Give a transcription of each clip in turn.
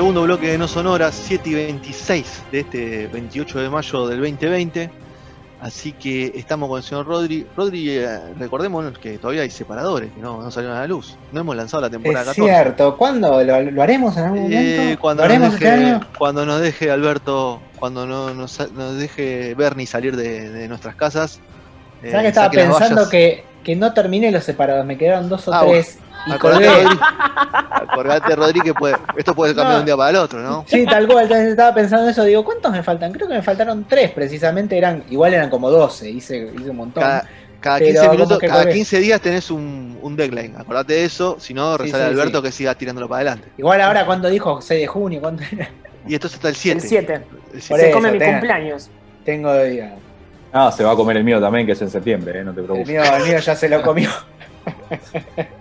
Segundo bloque de No Sonora, 7 y 26 de este 28 de mayo del 2020. Así que estamos con el señor Rodri. Rodri, eh, recordemos que todavía hay separadores que no, no salieron a la luz. No hemos lanzado la temporada Es 14. cierto, ¿cuándo? ¿Lo, lo haremos en algún Eh, momento? cuando, ¿Lo nos haremos este deje, año? cuando nos deje Alberto, cuando no, nos, nos deje Bernie salir de, de nuestras casas. eh, ¿Sabes que estaba saque las pensando que, que no terminé los separados? Me quedaron dos o Ah, tres Acordate. Rodri, acordate, Rodri, que puede, esto puede cambiar No. de un día para el otro, ¿no? Sí, tal cual, entonces estaba pensando eso, digo, ¿cuántos me faltan? Creo que me faltaron tres, precisamente eran, igual eran como 12, hice, hice un montón. Cada, cada Pero 15 como minutos, cada colgué. 15 días tenés un, un deadline. Acordate de eso, si no, Sí, rezale a sí, Alberto sí. que siga tirándolo para adelante. Igual ahora cuando dijo 6 de junio, ¿cuánto era? Y esto es hasta el 7. El 7. El. Se eso, come mi tenga. cumpleaños. Tengo día. Ah, se va a comer el mío también, que es en septiembre, eh, no te El preocupes. mío, el mío ya se lo comió.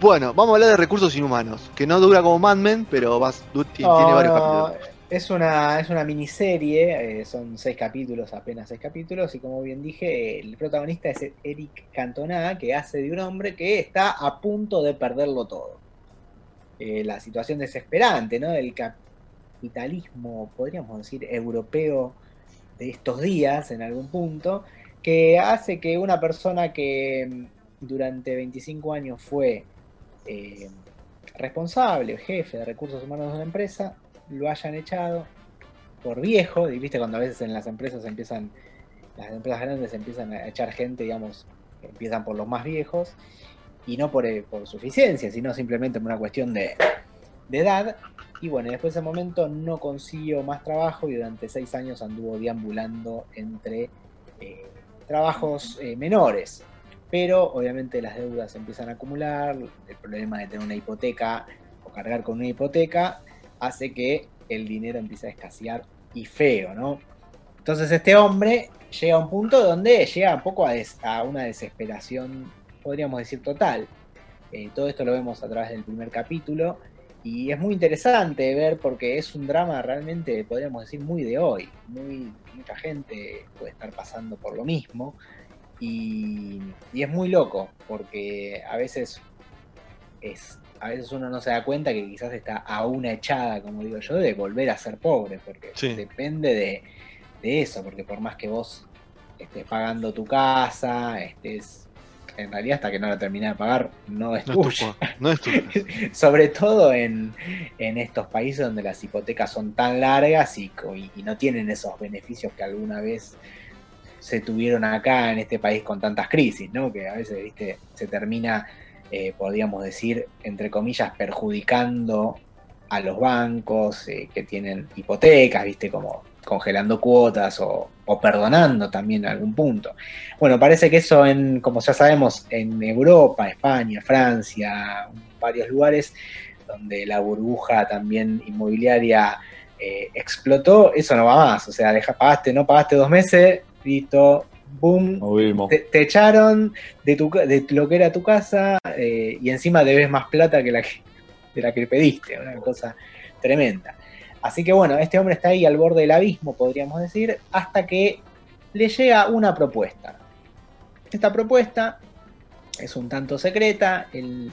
Bueno, vamos a hablar de recursos inhumanos, que no dura como Mad Men, pero vas, No, tiene varios no, capítulos. Es una, es una miniserie, eh, son seis capítulos, apenas seis capítulos, y como bien dije, el protagonista es Eric Cantona, que hace de un hombre que está a punto de perderlo todo. Eh, la situación desesperante, ¿no? Del capitalismo, podríamos decir, europeo de estos días, en algún punto, que hace que una persona que mm, durante 25 años fue eh, responsable, jefe de recursos humanos de una empresa, lo hayan echado por viejo, y viste cuando a veces en las empresas empiezan, las empresas grandes empiezan a echar gente, digamos, empiezan por los más viejos, y no por, eh, por suficiencia, sino simplemente por una cuestión de, de edad. Y bueno, después de ese momento no consiguió más trabajo y durante seis años anduvo deambulando entre eh, trabajos eh, menores. Pero obviamente las deudas empiezan a acumular, el problema de tener una hipoteca o cargar con una hipoteca hace que el dinero empiece a escasear y feo, ¿no? Entonces este hombre llega a un punto donde llega un poco a una desesperación, podríamos decir, total. Eh, todo esto lo vemos a través del primer capítulo y es muy interesante ver porque es un drama realmente, podríamos decir, muy de hoy. Muy, mucha gente puede estar pasando por lo mismo y, y es muy loco porque a veces es a veces uno no se da cuenta que quizás está a una echada, como digo yo, de volver a ser pobre, porque Sí. depende de, de eso, porque por más que vos estés pagando tu casa, estés en realidad hasta que no la termines de pagar no es No es tu tuya. no es tu Sobre todo en, en estos países donde las hipotecas son tan largas y, y- y no tienen esos beneficios que alguna vez se tuvieron acá en este país con tantas crisis, ¿no? Que a veces, viste, se termina, eh, podríamos decir, entre comillas, perjudicando a los bancos eh, que tienen hipotecas, viste, como congelando cuotas o, perdonando también algún punto. Bueno, parece que eso en, como ya sabemos, en Europa, España, Francia, varios lugares donde la burbuja también inmobiliaria eh, explotó, eso no va más. O sea, deja, pagaste, no pagaste dos meses, listo, boom, te, te echaron de, tu, de lo que era tu casa eh, y encima debes más plata que la que, de la que pediste, una cosa tremenda. Así que bueno, este hombre está ahí al borde del abismo, podríamos decir, hasta que le llega una propuesta. Esta propuesta es un tanto secreta, él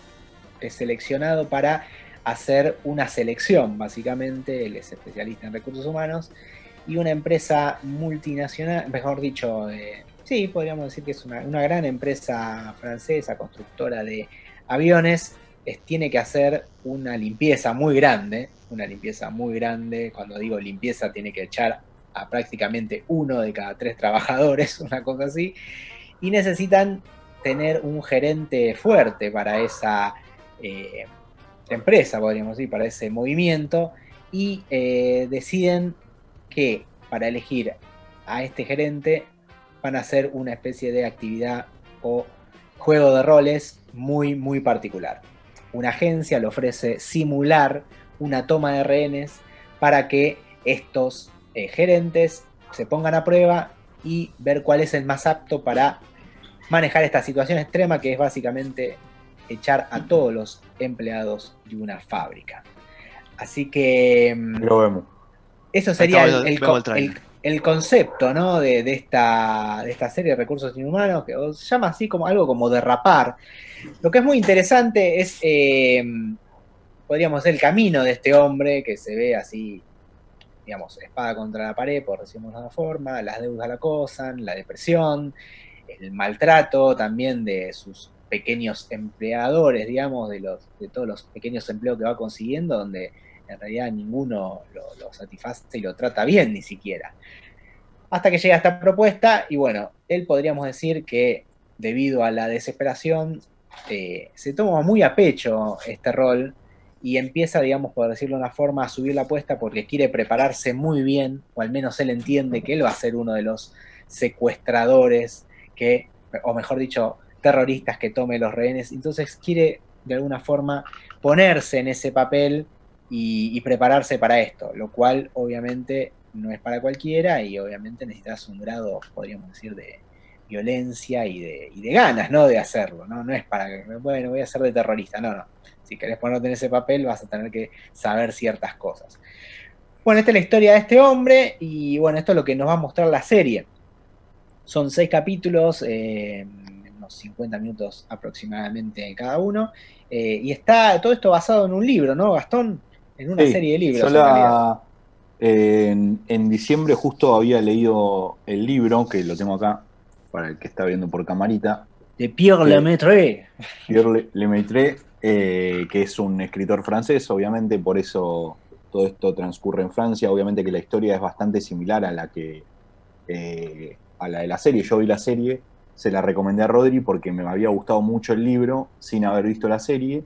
es seleccionado para hacer una selección, básicamente, él es especialista en recursos humanos, y una empresa multinacional, mejor dicho, eh, sí, podríamos decir que es una, gran empresa francesa, constructora de aviones, es- tiene que hacer una limpieza muy grande, una limpieza muy grande, cuando digo limpieza tiene que echar a prácticamente uno de cada tres trabajadores, una cosa así, y necesitan tener un gerente fuerte para esa eh, empresa, podríamos decir, para ese movimiento, y eh, deciden que para elegir a este gerente van a hacer una especie de actividad o juego de roles muy, muy particular. Una agencia le ofrece simular una toma de rehenes para que estos eh, gerentes se pongan a prueba y ver cuál es el más apto para manejar esta situación extrema que es básicamente echar a todos los empleados de una fábrica. Así que mm, Lo vemos. Eso sería el, el concepto ¿no? de, de esta, de esta serie de recursos inhumanos, que se llama así como algo como derrapar. Lo que es muy interesante es, eh, podríamos decir, el camino de este hombre que se ve así, digamos, espada contra la pared, por decirlo de alguna forma, las deudas la acosan, la depresión, el maltrato también de sus pequeños empleadores, digamos, de, los, de todos los pequeños empleos que va consiguiendo, donde en realidad ninguno lo, satisface y lo trata bien ni siquiera. Hasta que llega esta propuesta y bueno, él podríamos decir que debido a la desesperación eh, se toma muy a pecho este rol y empieza, digamos, por decirlo de una forma, a subir la apuesta porque quiere prepararse muy bien, o al menos él entiende que él va a ser uno de los secuestradores que, o mejor dicho, terroristas que tome los rehenes. Entonces quiere de alguna forma ponerse en ese papel y, prepararse para esto, lo cual obviamente no es para cualquiera y obviamente necesitas un grado, podríamos decir, de violencia y de, de ganas, ¿no? De hacerlo, ¿no? No es para que, bueno, voy a ser de terrorista, no, no. Si querés ponerte en ese papel vas a tener que saber ciertas cosas. Bueno, esta es la historia de este hombre y bueno, esto es lo que nos va a mostrar la serie. Son seis capítulos, eh, unos 50 minutos aproximadamente cada uno. eh, y está todo esto basado en un libro, ¿no, Gastón? En una Sí, serie de libros. yo en realidad. la- en, en diciembre justo había leído el libro, que lo tengo acá, para el que está viendo por camarita, De Pierre Sí. Lemaitre. Pierre Le- Lemaitre, eh, que es un escritor francés, obviamente, por eso todo esto transcurre en Francia. Obviamente que la historia es bastante similar a la que eh, a la de la serie. Yo vi la serie, se la recomendé a Rodri porque me había gustado mucho el libro sin haber visto la serie.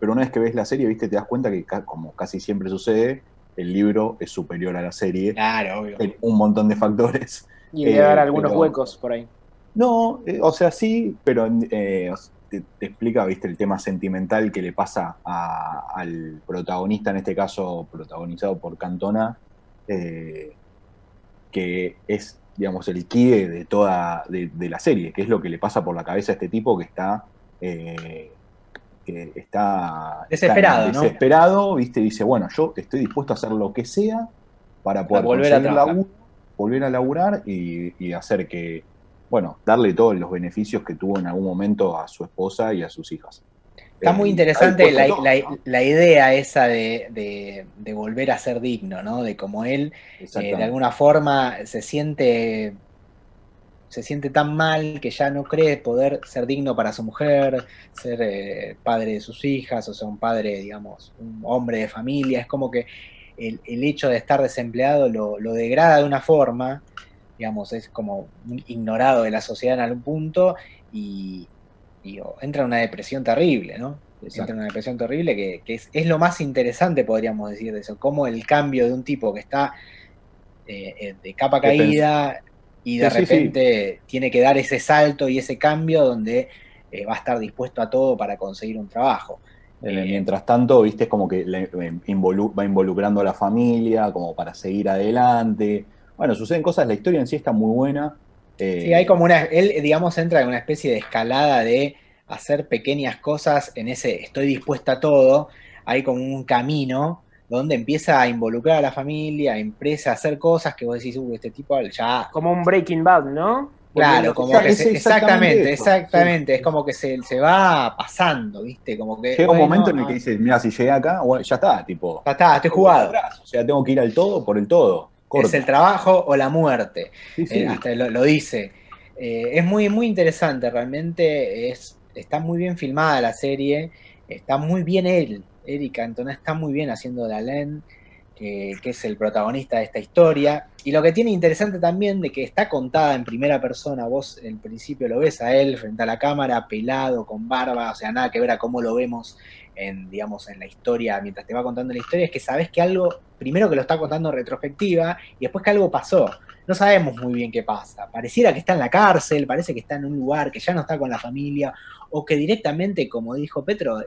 Pero una vez que ves la serie, viste, te das cuenta que, ca- como casi siempre sucede, el libro es superior a la serie Claro, obvio. en un montón de factores. Y le Eh, dar algunos pero- huecos por ahí. No, eh, o sea, sí, pero eh, te, te explica, viste, el tema sentimental que le pasa a- al protagonista, en este caso protagonizado por Cantona, eh, que es, digamos, el quie de toda de, de la serie, que es lo que le pasa por la cabeza a este tipo que está eh, que está Desesperado, está ¿no? desesperado, viste, dice, bueno, yo estoy dispuesto a hacer lo que sea para poder volver a laburo, volver a laburar y, y hacer que, bueno, darle todos los beneficios que tuvo en algún momento a su esposa y a sus hijas. Está Eh, muy y interesante la, puesto todo, la- ¿no? la idea esa de, de- de volver a ser digno, ¿no? De cómo él eh, de alguna forma se siente se siente tan mal que ya no cree poder ser digno para su mujer, ser eh, padre de sus hijas, o sea, un padre, digamos, un hombre de familia. Es como que el, el hecho de estar desempleado lo, lo degrada de una forma, digamos, es como ignorado de la sociedad en algún punto y, y, entra en una depresión terrible, ¿no? Exacto. Entra en una depresión terrible que, que es, es lo más interesante, podríamos decir, de eso, como el cambio de un tipo que está eh, eh, de capa caída y de Sí, sí, sí. repente tiene que dar ese salto y ese cambio donde eh, va a estar dispuesto a todo para conseguir un trabajo. Eh, Eh, Mientras tanto, viste, es como que le- involu- va involucrando a la familia, como para seguir adelante. Bueno, suceden cosas, la historia en sí está muy buena. eh, Sí, hay como una, él, digamos, entra en una especie de escalada de hacer pequeñas cosas en ese estoy dispuesta a todo, hay como un camino donde empieza a involucrar a la familia, empieza a hacer cosas que vos decís, uy, este tipo ya Como un Breaking Bad, ¿no? Claro, como que se- exactamente exactamente, es como que se, se va pasando, ¿viste? Como que Llega un momento en el que dices, mira, si llegué acá, bueno, ya está, tipo. ya está, estoy jugado. atrás, O sea, tengo que ir al todo por el todo. corta. Es el trabajo o la muerte. Sí, sí. Eh, hasta lo, lo dice. Eh, es muy, muy interesante, realmente es, está muy bien filmada la serie, está muy bien él, Erika Cantona está muy bien haciendo de Alain, eh, que es el protagonista de esta historia. Y lo que tiene interesante también de que está contada en primera persona, vos en principio lo ves a él frente a la cámara, pelado, con barba, o sea, nada que ver a cómo lo vemos en, digamos, en la historia, mientras te va contando la historia, es que sabes que algo, primero que lo está contando en retrospectiva, y después que algo pasó. No sabemos muy bien qué pasa. Pareciera que está en la cárcel, parece que está en un lugar, que ya no está con la familia, o que directamente, como dijo Petro,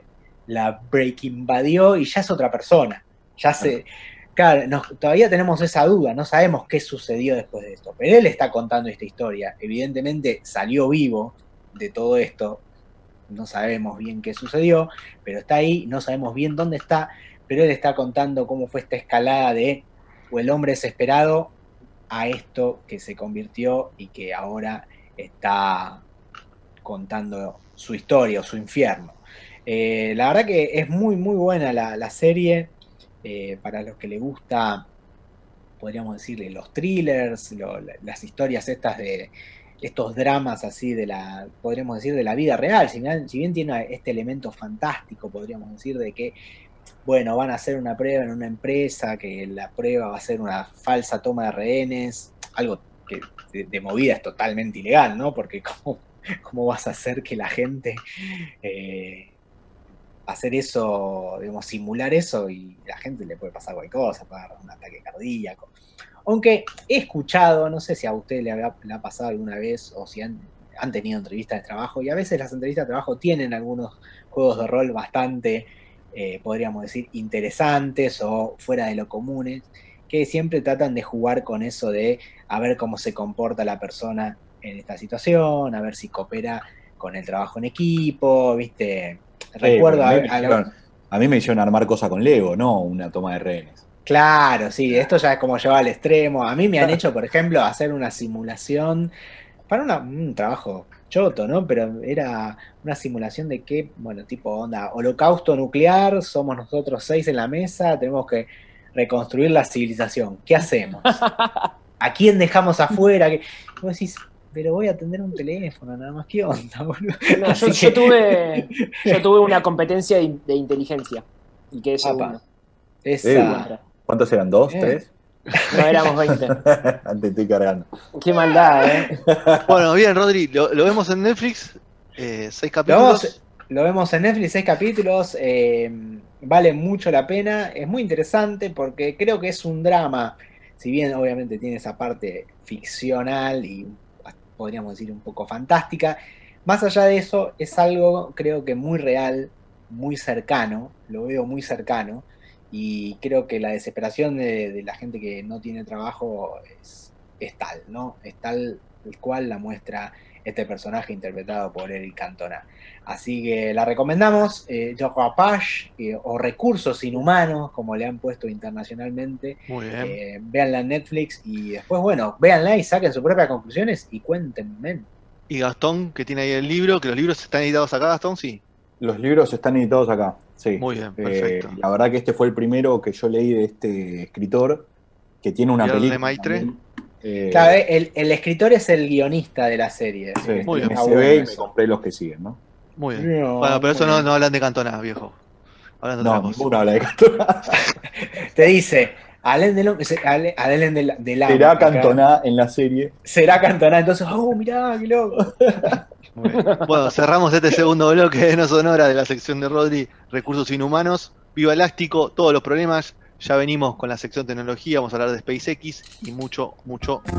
la break invadió y ya es otra persona. Ya se. Claro, nos- todavía tenemos esa duda, no sabemos qué sucedió después de esto. Pero él está contando esta historia. Evidentemente salió vivo de todo esto. No sabemos bien qué sucedió, pero está ahí, no sabemos bien dónde está. Pero él está contando cómo fue esta escalada de o el hombre desesperado a esto que se convirtió y que ahora está contando su historia o su infierno. Eh, la verdad que es muy, muy buena la, la serie. eh, para los que le gusta, podríamos decirle, los thrillers, las historias estas de estos dramas así de la, podríamos decir, de la vida real. Si bien, si bien tiene este elemento fantástico, podríamos decir, de que, bueno, van a hacer una prueba en una empresa, que la prueba va a ser una falsa toma de rehenes, algo que de, de movida es totalmente ilegal, ¿no? Porque cómo, cómo vas a hacer que la gente eh, hacer eso, digamos, simular eso y la gente le puede pasar cualquier cosa, puede un ataque cardíaco. Aunque he escuchado, no sé si a usted le ha pasado alguna vez o si han, han tenido entrevistas de trabajo, y a veces las entrevistas de trabajo tienen algunos juegos de rol bastante, eh, podríamos decir, interesantes o fuera de lo comunes, que siempre tratan de jugar con eso de a ver cómo se comporta la persona en esta situación, a ver si coopera con el trabajo en equipo, ¿viste? Recuerdo a, a, mí me a- mí me hicieron armar cosas con Lego, no una toma de rehenes. Claro, sí, esto ya es como llevar al extremo. A mí me han hecho, por ejemplo, hacer una simulación para una- un trabajo choto, ¿no? Pero era una simulación de que, bueno, tipo onda, holocausto nuclear, somos nosotros seis en la mesa, tenemos que reconstruir la civilización. ¿Qué hacemos? ¿A quién dejamos afuera? ¿Qué? Y vos decís, pero voy a atender un teléfono, nada más. ¿Qué onda, boludo? No, yo, yo que- tuve, yo tuve una competencia de, de inteligencia y quedé segundo. Esa. ¿Cuántos eran? ¿Dos? Bien. ¿Tres? No éramos 20. Antes estoy cargando. Qué maldad, ¿eh? Bueno, bien, Rodri, lo, lo vemos en Netflix. eh, seis Lo capítulos. lo vemos en Netflix, seis capítulos, eh, vale mucho la pena, es muy interesante porque creo que es un drama, si bien obviamente tiene esa parte ficcional y podríamos decir un poco fantástica, más allá de eso es algo creo que muy real, muy cercano, lo veo muy cercano y creo que la desesperación de, la gente que no tiene trabajo es, es tal, ¿no? Es tal el cual la muestra este personaje interpretado por Eric Cantona. Así que la recomendamos, eh, Rapace, eh, o Recursos Inhumanos, como le han puesto internacionalmente. Muy bien. Eh, véanla en Netflix y después, bueno, véanla y saquen sus propias conclusiones y cuéntenme. Y Gastón, que tiene ahí el libro, que los libros están editados acá, Gastón, sí. Los libros están editados acá. Sí. Muy bien, Eh, perfecto. la verdad que este fue el primero que yo leí de este escritor, que tiene una Pierre película. Lemaitre. también. Eh, Claro, eh, el, el escritor es el guionista de la serie. sí, Muy bien. me ve bueno y me compré los que siguen, ¿no? Muy bien. No, Bueno, pero eso no, no hablan de Cantona, viejo. Hablan de No, ninguno habla de Cantona. Te dice, Alain Delon, Alain Del- Delon, Será acá. Cantona en la serie. Será Cantona, entonces, oh, mirá, qué loco. Muy bien. Bueno, cerramos este segundo bloque de No Sonora de la sección de Rodri, Recursos Inhumanos. Viva Elástico, todos los problemas. Ya venimos con la sección tecnología, vamos a hablar de SpaceX y mucho, mucho más.